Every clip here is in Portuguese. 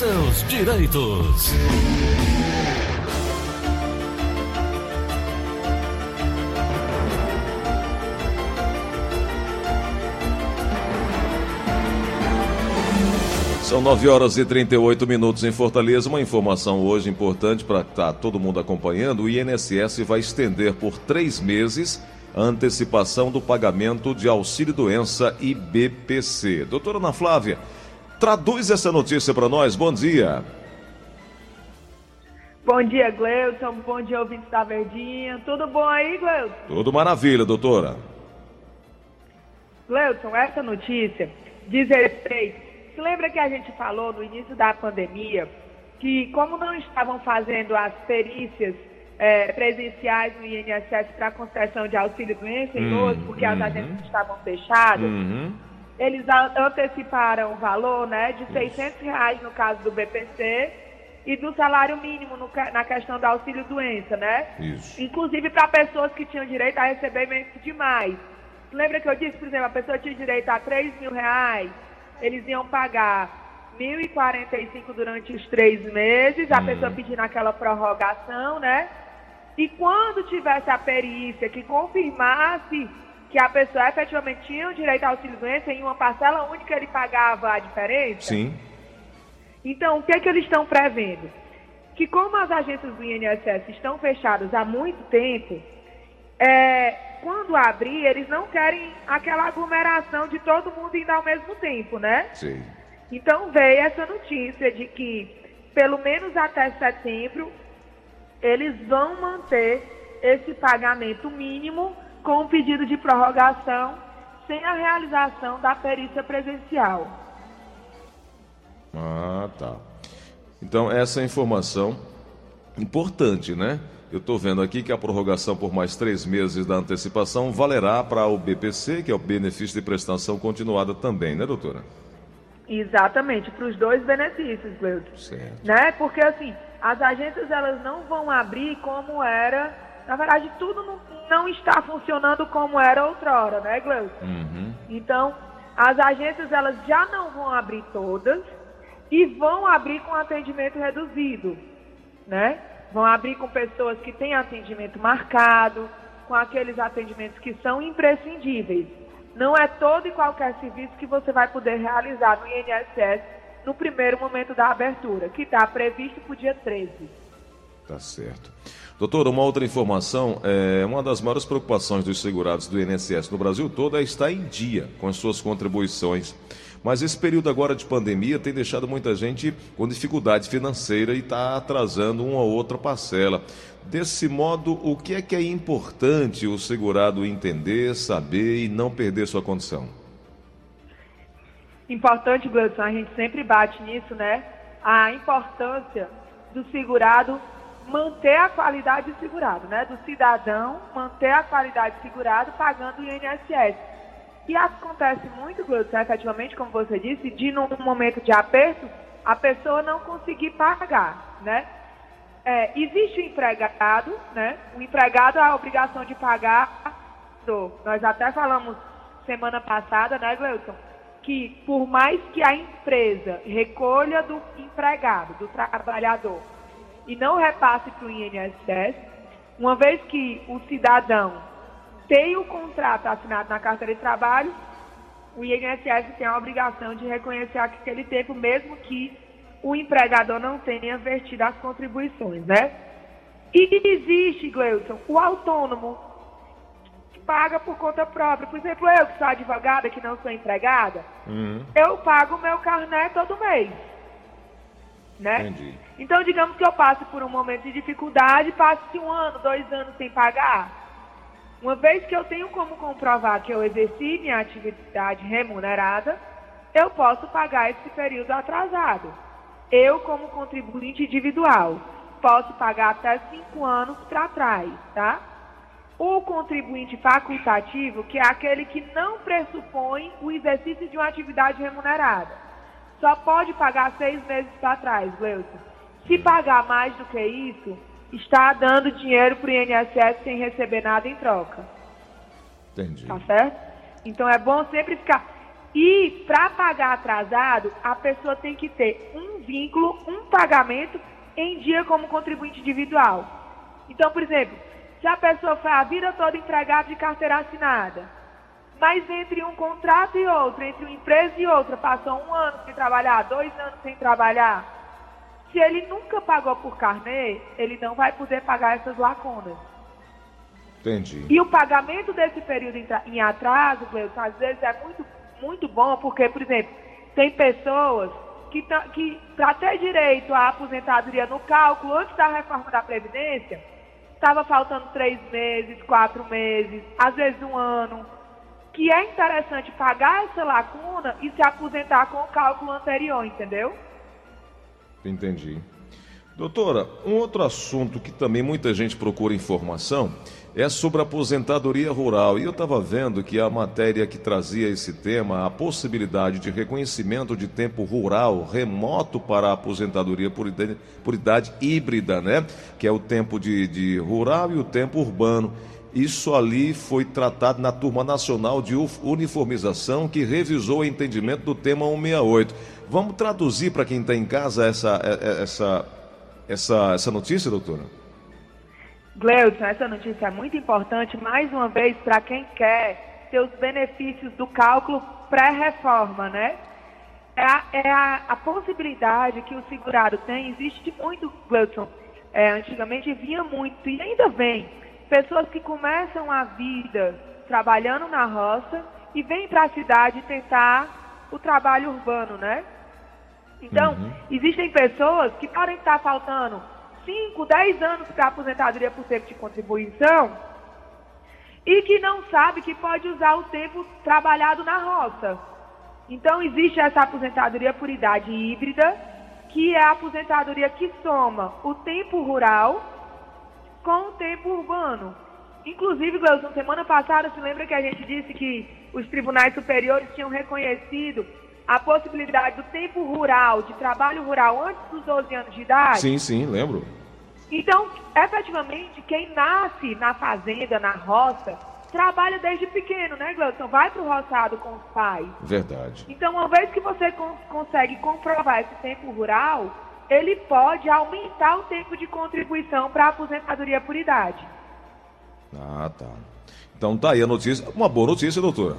seus direitos. São 9 horas e 38 minutos em Fortaleza. Uma informação hoje importante para estar tá todo mundo acompanhando: o INSS vai estender por três meses a antecipação do pagamento de auxílio-doença e BPC. Doutora Ana Flávia, traduz essa notícia para nós. Bom dia. Bom dia, Gleuton. Bom dia, ouvintes da Verdinha. Tudo bom aí, Gleuton? Tudo maravilha, doutora. Gleuton, essa notícia diz respeito se lembra que a gente falou no início da pandemia que, como não estavam fazendo as perícias é, presenciais no INSS para concessão de auxílio-doença em uhum, porque as uhum. agências estavam fechadas, uhum. Eles anteciparam o valor né, de 600 reais no caso do BPC e do salário mínimo no, na questão do auxílio-doença, né? Isso. Inclusive para pessoas que tinham direito a receber menos demais. Lembra que eu disse, por exemplo, a pessoa tinha direito a 3 mil reais, eles iam pagar 1.045 durante os três meses, a uhum. pessoa pedindo aquela prorrogação, né? E quando tivesse a perícia que confirmasse que a pessoa efetivamente tinha o direito ao auxílio-doença, em uma parcela única ele pagava a diferença? Sim. Então, o que é que eles estão prevendo? Que como as agências do INSS estão fechadas há muito tempo, é, quando abrir, eles não querem aquela aglomeração de todo mundo indo ao mesmo tempo, né? Sim. Então veio essa notícia de que, pelo menos até setembro, eles vão manter esse pagamento mínimo com o pedido de prorrogação sem a realização da perícia presencial. Ah, tá. Então, essa é informação importante, né? Eu estou vendo aqui que a prorrogação por mais três meses da antecipação valerá para o BPC, que é o benefício de prestação continuada também, né, doutora? Exatamente, para os dois benefícios, Gleuton. Certo. Né? Porque, assim, as agências elas não vão abrir como era. Na verdade, tudo não, não está funcionando como era outrora, né, Gleuton? Uhum. Então, as agências elas já não vão abrir todas e vão abrir com atendimento reduzido, né? Vão abrir com pessoas que têm atendimento marcado, com aqueles atendimentos que são imprescindíveis. Não é todo e qualquer serviço que você vai poder realizar no INSS no primeiro momento da abertura, que está previsto para o dia 13. Tá certo. Doutor, uma outra informação, é, uma das maiores preocupações dos segurados do INSS no Brasil todo é estar em dia com as suas contribuições. Mas esse período agora de pandemia tem deixado muita gente com dificuldade financeira e está atrasando uma ou outra parcela. Desse modo, o que é que é importante o segurado entender, saber e não perder sua condição? Importante, Gleison, a gente sempre bate nisso, né? A importância do segurado manter a qualidade de segurado, né? Do cidadão manter a qualidade de segurado pagando o INSS. E acontece muito, Gleuton, efetivamente, como você disse, de num momento de aperto, a pessoa não conseguir pagar, né? É, existe o empregado, né? O empregado a obrigação de pagar. Nós até falamos semana passada, né, Gleuton? Que por mais que a empresa recolha do empregado, do trabalhador, e não repasse para o INSS, uma vez que o cidadão tem o contrato assinado na carteira de trabalho, o INSS tem a obrigação de reconhecer aquele tempo, mesmo que o empregador não tenha vertido as contribuições, né? E existe, Gleuton, o autônomo que paga por conta própria. Por exemplo, eu que sou advogada, que não sou empregada, uhum. eu pago o meu carnê todo mês. Né? Entendi. Então, digamos que eu passe por um momento de dificuldade, passe um ano, dois anos sem pagar. Uma vez que eu tenho como comprovar que eu exerci minha atividade remunerada, eu posso pagar esse período atrasado. Eu, como contribuinte individual, posso pagar até cinco anos para trás, tá? O contribuinte facultativo, que é aquele que não pressupõe o exercício de uma atividade remunerada, só pode pagar seis meses para trás, Gleuton. Se pagar mais do que isso, está dando dinheiro para o INSS sem receber nada em troca. Entendi. Tá certo? Então é bom sempre ficar. E para pagar atrasado, a pessoa tem que ter um vínculo, um pagamento em dia como contribuinte individual. Então, por exemplo, se a pessoa foi a vida toda empregada de carteira assinada, mas entre um contrato e outro, entre uma empresa e outra, passou um ano sem trabalhar, dois anos sem trabalhar, se ele nunca pagou por carnê, ele não vai poder pagar essas lacunas. Entendi. E o pagamento desse período em, atraso, Cleuson, às vezes é muito, muito bom, porque, por exemplo, tem pessoas que, que para ter direito à aposentadoria no cálculo antes da reforma da Previdência, estava faltando três meses, quatro meses, às vezes um ano, que é interessante pagar essa lacuna e se aposentar com o cálculo anterior, entendeu? Entendi. Doutora, um outro assunto que também muita gente procura informação é sobre aposentadoria rural. E eu estava vendo que a matéria que trazia esse tema, a possibilidade de reconhecimento de tempo rural remoto para a aposentadoria por idade, por idade híbrida, né? Que é o tempo de, de rural e o tempo urbano. Isso ali foi tratado na Turma Nacional de Uniformização, que revisou o entendimento do tema 168. Vamos traduzir para quem está em casa essa, é, é, essa, essa, essa notícia, doutora? Gleudson, essa notícia é muito importante, mais uma vez, para quem quer ter os benefícios do cálculo pré-reforma, né? É, a, é a, a, possibilidade que o segurado tem, existe muito, Gleudson, é, antigamente vinha muito e ainda vem, pessoas que começam a vida trabalhando na roça e vêm para a cidade tentar o trabalho urbano, né? Então, uhum. existem pessoas que podem estar faltando 5, 10 anos para aposentadoria por tempo de contribuição e que não sabe que pode usar o tempo trabalhado na roça. Então, existe essa aposentadoria por idade híbrida, que é a aposentadoria que soma o tempo rural com o tempo urbano. Inclusive, Gleison, semana passada, se lembra que a gente disse que os tribunais superiores tinham reconhecido a possibilidade do tempo rural, de trabalho rural antes dos 12 anos de idade? Sim, sim, lembro. Então, efetivamente, quem nasce na fazenda, na roça, trabalha desde pequeno, né, Gleudson? Vai para o roçado com os pais. Verdade. Então, uma vez que você cons consegue comprovar esse tempo rural, ele pode aumentar o tempo de contribuição para a aposentadoria por idade. Ah, tá. Então tá aí a notícia. Uma boa notícia, doutora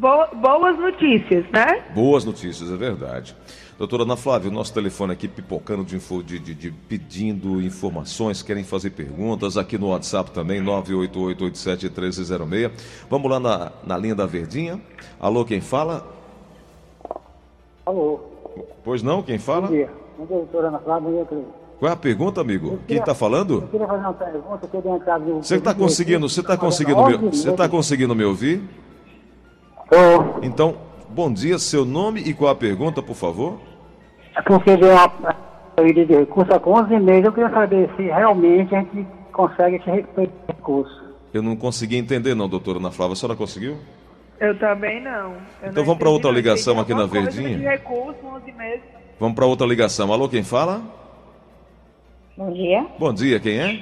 boas notícias, né? Boas notícias, é verdade. Doutora Ana Flávia, o nosso telefone aqui pipocando de, de, de, de, pedindo informações, querem fazer perguntas, aqui no WhatsApp também, 988871306. Vamos lá na, na linha da Verdinha. Alô, quem fala? Alô. Pois não, quem fala? Bom dia. Bom dia, doutora Ana Flávia. Bom dia, qual é a pergunta, amigo? Queria, Quem está falando? Eu queria fazer uma pergunta, eu. Você está conseguindo, você está conseguindo, me, você tá conseguindo me ouvir? Estou. Então, bom dia, seu nome e qual a pergunta, por favor? É porque deu uma saída de recurso com 11 meses. Eu queria saber se realmente a gente consegue esse recurso. Eu não consegui entender, não, doutora Ana Flávia. A senhora conseguiu? Eu também não. Eu então não vamos para outra ligação aqui na Verdinha. Recurso, 11 meses. Vamos para outra ligação. Alô, quem fala? Bom dia. Bom dia, quem é?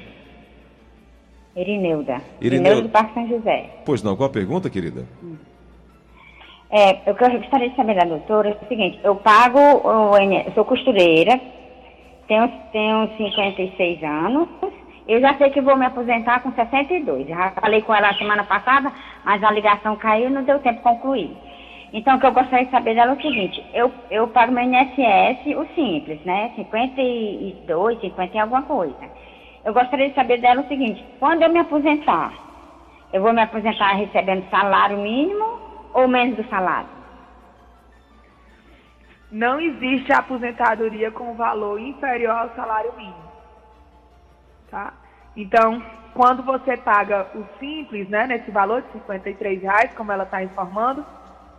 Irineuda. Irineuda do Parque São José. Pois não, qual a pergunta, querida? Hum. É, eu gostaria de saber da doutora é o seguinte, eu pago, eu sou costureira, tenho, tenho 56 anos, eu já sei que vou me aposentar com 62. Já falei com ela semana passada, mas a ligação caiu e não deu tempo de concluir. Então, o que eu gostaria de saber dela é o seguinte, eu, eu pago meu INSS, o simples, né? 52, 50 e alguma coisa. Eu gostaria de saber dela o seguinte, quando eu me aposentar, eu vou me aposentar recebendo salário mínimo ou menos do salário? Não existe aposentadoria com valor inferior ao salário mínimo. Tá? Então, quando você paga o simples, né, nesse valor de 53 reais, como ela está informando,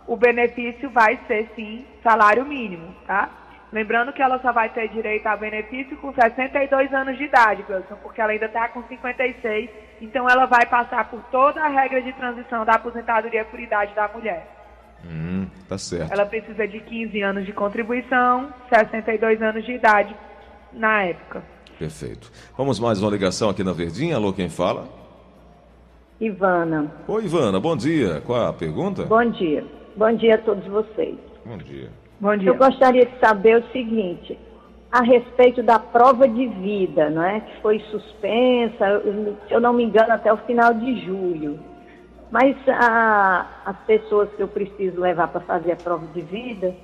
o benefício vai ser sim salário mínimo, tá? Lembrando que ela só vai ter direito a benefício com 62 anos de idade, Wilson, porque ela ainda está com 56, então ela vai passar por toda a regra de transição da aposentadoria por idade da mulher. Hum, tá certo. Ela precisa de 15 anos de contribuição, 62 anos de idade na época. Perfeito. Vamos mais uma ligação aqui na Verdinha. Alô, quem fala? Ivana. Oi, Ivana, bom dia. Qual a pergunta? Bom dia. Bom dia a todos vocês. Bom dia. Bom dia. Eu gostaria de saber o seguinte, a respeito da prova de vida, não é? Que foi suspensa, eu- se eu não me engano, até o final de julho. Mas a- as pessoas que eu preciso levar para fazer a prova de vida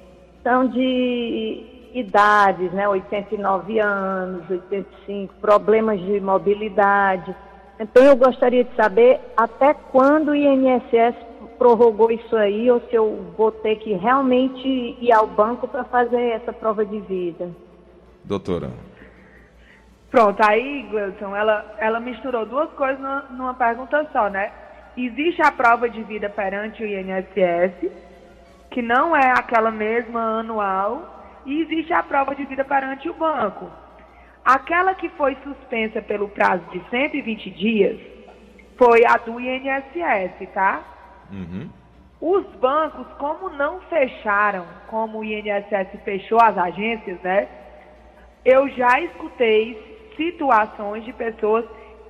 são de idades, né? 89 anos, 85, problemas de mobilidade. Então eu gostaria de saber até quando o INSS prorrogou isso aí ou se eu vou ter que realmente ir ao banco para fazer essa prova de vida. Doutora. Pronto, aí, Gleuton, ela, ela misturou duas coisas numa, numa pergunta só, né? Existe a prova de vida perante o INSS, que não é aquela mesma anual, e existe a prova de vida perante o banco. Aquela que foi suspensa pelo prazo de 120 dias foi a do INSS, tá? Uhum. Os bancos, como não fecharam, como o INSS fechou as agências, né? Eu já escutei situações de pessoas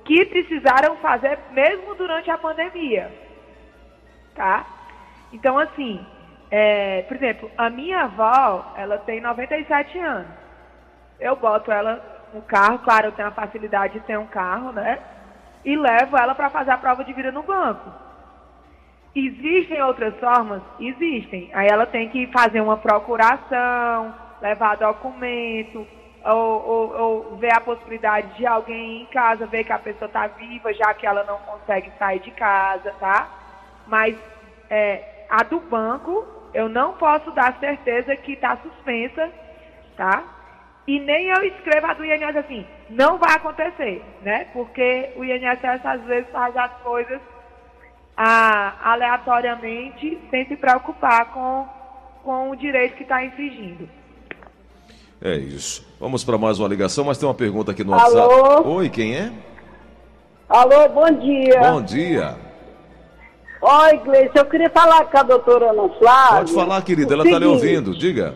que precisaram fazer mesmo durante a pandemia, tá? Então, assim, é, por exemplo, a minha avó, ela tem 97 anos. Eu boto ela no carro, claro, eu tenho a facilidade de ter um carro, né? E levo ela para fazer a prova de vida no banco. Existem outras formas? Existem. Aí ela tem que fazer uma procuração, levar documento, ou, ou- ou ver a possibilidade de alguém em casa ver que a pessoa está viva, já que ela não consegue sair de casa, tá? Mas é, a do banco, eu não posso dar certeza que está suspensa, tá? E nem eu escrevo a do INSS assim, não vai acontecer, né? Porque o INSS às vezes faz as coisas ah, aleatoriamente, sem se preocupar com, com o direito que está infringindo. É isso. Vamos para mais uma ligação, mas tem uma pergunta aqui no Alô? WhatsApp. Oi, quem é? Alô, bom dia. Bom dia. Oi, Gleice, eu queria falar com a doutora Ana Flávia. Pode falar, querida, ela está lhe ouvindo. Diga.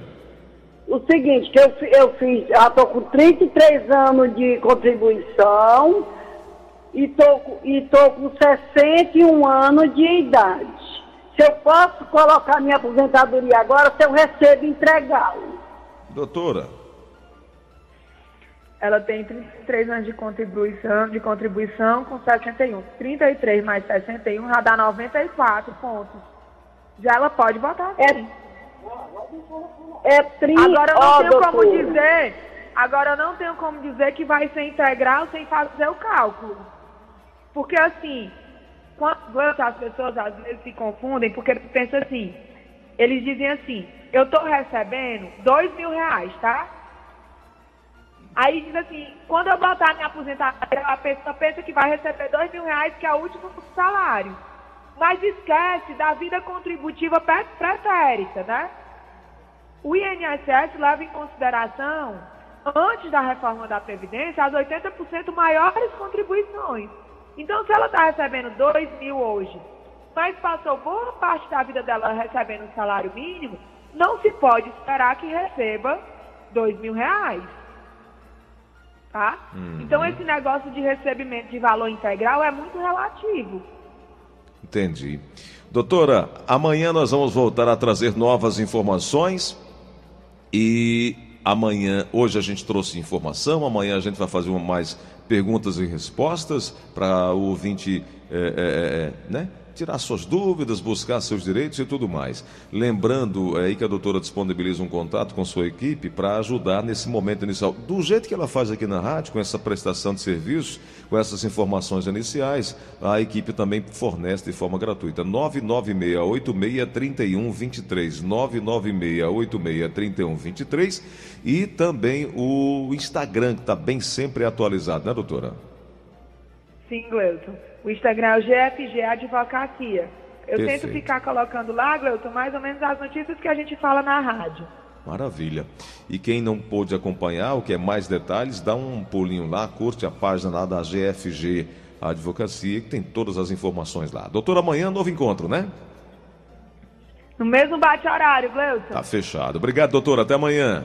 O seguinte, que eu, eu fiz, já estou com 33 anos de contribuição e com- e tô com 61 anos de idade. Se eu posso colocar minha aposentadoria agora, se eu recebo integral. Doutora. Ela tem 33 anos de contribuição, de contribuição com 61. 33 mais 61 já dá 94 pontos. Já ela pode botar assim. É 30 Agora eu não ó, tenho como doutora. dizer, agora eu não tenho como dizer que vai ser integral sem fazer o cálculo. Porque assim, quando as pessoas às vezes se confundem, porque pensa assim, eles dizem assim, eu estou recebendo dois mil reais, tá? Aí diz assim, quando eu botar minha aposentadoria, a pessoa pensa que vai receber dois mil reais, que é o último salário. Mas esquece da vida contributiva pretérita, né? O INSS leva em consideração, antes da reforma da Previdência, as 80% maiores contribuições. Então, se ela está recebendo 2 mil hoje, mas passou boa parte da vida dela recebendo um salário mínimo, não se pode esperar que receba 2 mil reais. Tá? Então, esse negócio de recebimento de valor integral é muito relativo. Entendi. Doutora, amanhã nós vamos voltar a trazer novas informações e amanhã, hoje a gente trouxe informação, amanhã a gente vai fazer mais perguntas e respostas para o ouvinte é, é, é, né? Tirar suas dúvidas, buscar seus direitos e tudo mais. Lembrando é, aí que a doutora disponibiliza um contato com sua equipe para ajudar nesse momento inicial. Do jeito que ela faz aqui na rádio, com essa prestação de serviços, com essas informações iniciais, a equipe também fornece de forma gratuita. 996863123, 996863123 e também o Instagram, que está bem sempre atualizado, né, doutora? Sim, Gleuton. O Instagram é o GFG Advocacia. Eu Perfeito. tento ficar colocando lá, Gleuton, mais ou menos as notícias que a gente fala na rádio. Maravilha. E quem não pôde acompanhar, ou quer mais detalhes, dá um pulinho lá, curte a página lá da GFG Advocacia, que tem todas as informações lá. Doutora, amanhã novo encontro, né? No mesmo bate-horário, Gleuton. Tá fechado. Obrigado, doutora. Até amanhã.